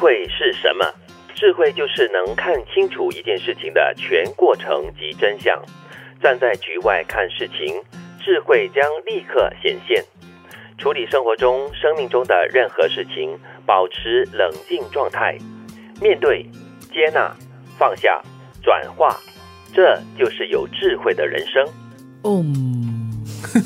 慧是什么？智慧就是能看清楚一件事情的全过程及真相。站在局外看事情，智慧将立刻显现。处理生活中、生命中的任何事情，保持冷静状态，面对、接纳、放下、转化，这就是有智慧的人生。嗯，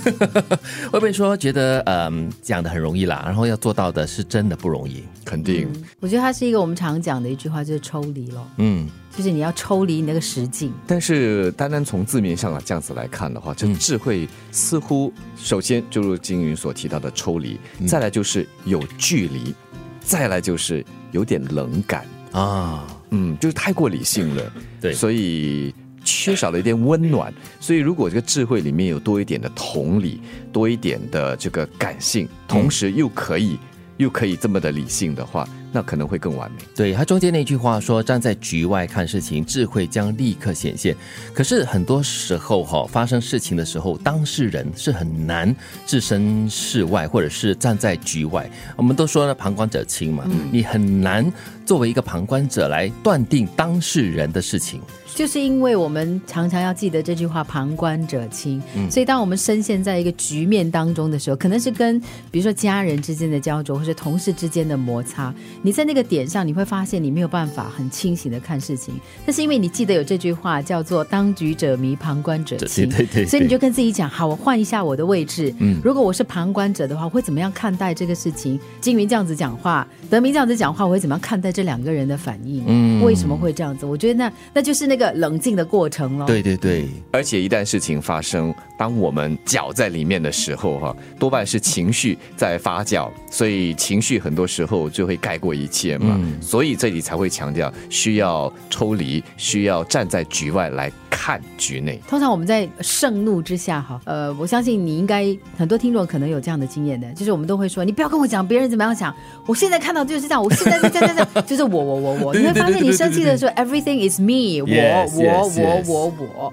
会不会说觉得嗯讲的很容易啦，然后要做到的是真的不容易？肯定，我觉得它是一个我们常讲的一句话，就是抽离咯。嗯，就是你要抽离你那个实境。但是单单从字面上啊这样子来看的话，这嗯。智慧似乎首先就如金云所提到的抽离，再来就是有距离，再来就是有点冷感，啊，嗯，就是太过理性了，对。所以缺少了一点温暖。所以如果这个智慧里面有多一点的同理，多一点的这个感性，同时又可以、又可以这么的理性的话，那可能会更完美。对他中间那句话说：“站在局外看事情，智慧将立刻显现。”可是很多时候哈、发生事情的时候，当事人是很难置身事外，或者是站在局外。我们都说呢，旁观者清嘛，你很难作为一个旁观者来断定当事人的事情。就是因为我们常常要记得这句话“旁观者清”，嗯所以当我们深陷在一个局面当中的时候，可能是跟比如说家人之间的焦灼，或者同事之间的摩擦，你在那个点上，你会发现你没有办法很清醒的看事情。但是因为你记得有这句话叫做“当局者迷，旁观者清”，对对对所以你就跟自己讲：好，我换一下我的位置。嗯如果我是旁观者的话，我会怎么样看待这个事情？金云这样子讲话，德明这样子讲话，我会怎么样看待这两个人的反应？嗯为什么会这样子？我觉得那那就是那个冷静的过程咯。对对对，而且一旦事情发生，当我们搅在里面的时候，哈，多半是情绪在发酵，所以情绪很多时候就会盖过一切嘛。嗯所以这里才会强调需要抽离，需要站在局外来看局内。通常我们在盛怒之下，哈，呃，我相信你应该很多听众可能有这样的经验的，就是我们都会说，你不要跟我讲别人怎么样想，我现在看到就是这样，我现在是这样这样，就是我我我我，你会发现你生气的时候，everything is me，我 Yes, 我 yes, 我 yes. 我我，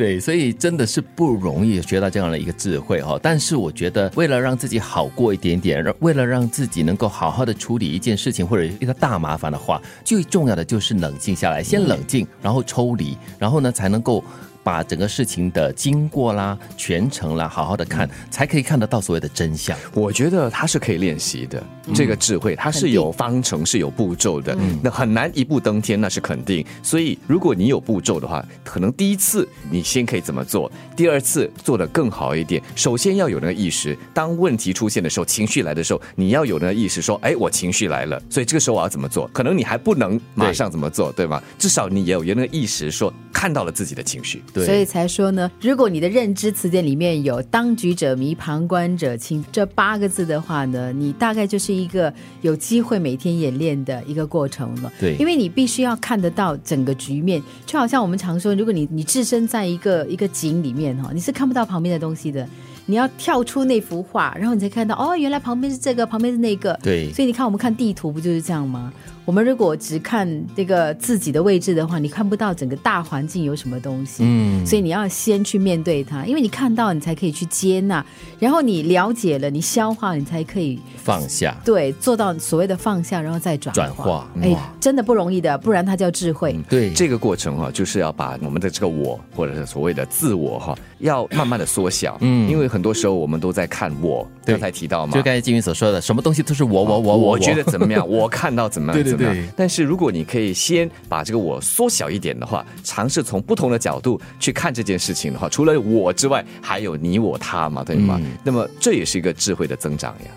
对，所以真的是不容易学到这样的一个智慧哈。但是我觉得，为了让自己好过一点点，为了让自己能够好好的处理一件事情或者一个大麻烦的话，最重要的就是冷静下来，先冷静，然后抽离，然后呢才能够。把整个事情的经过啦、全程啦，好好的看，才可以看得到所谓的真相。我觉得它是可以练习的，这个智慧它是有方程、是有步骤的，嗯那很难一步登天，那是肯定。所以如果你有步骤的话，可能第一次你先可以怎么做，第二次做得更好一点。首先要有那个意识，当问题出现的时候，情绪来的时候，你要有那个意识，说，哎，我情绪来了，所以这个时候我要怎么做？可能你还不能马上怎么做，对吗？至少你也有有那个意识，说看到了自己的情绪。对，所以才说呢，如果你的认知词典里面有“当局者迷，旁观者清”这八个字的话呢，你大概就是一个有机会每天演练的一个过程了。对因为你必须要看得到整个局面，就好像我们常说，如果你你置身在一个一个井里面哈，你是看不到旁边的东西的。你要跳出那幅画，然后你才看到哦，原来旁边是这个，旁边是那个。对所以你看，我们看地图不就是这样吗？我们如果只看这个自己的位置的话，你看不到整个大环境有什么东西。嗯，所以你要先去面对它，因为你看到，你才可以去接纳，然后你了解了，你消化，你才可以放下。对做到所谓的放下，然后再转转化哎，真的不容易的，不然它叫智慧。对，这个过程哈、就是要把我们的这个我，或者是所谓的自我哈、要慢慢的缩小。嗯因为很多时候我们都在看我，对刚才提到嘛，就刚才金云所说的，什么东西都是我我我我觉得怎么样，我看到怎么样 对对怎么样对。但是如果你可以先把这个我缩小一点的话，尝试从不同的角度去看这件事情的话，除了我之外，还有你我他嘛，对吗？嗯那么这也是一个智慧的增长呀。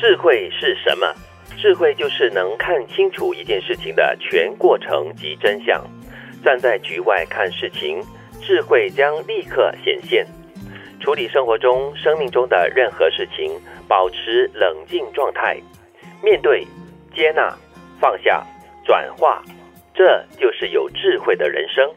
智慧是什么？智慧就是能看清楚一件事情的全过程及真相。站在局外看事情，智慧将立刻显现。处理生活中、生命中的任何事情，保持冷静状态，面对、接纳、放下、转化，这就是有智慧的人生。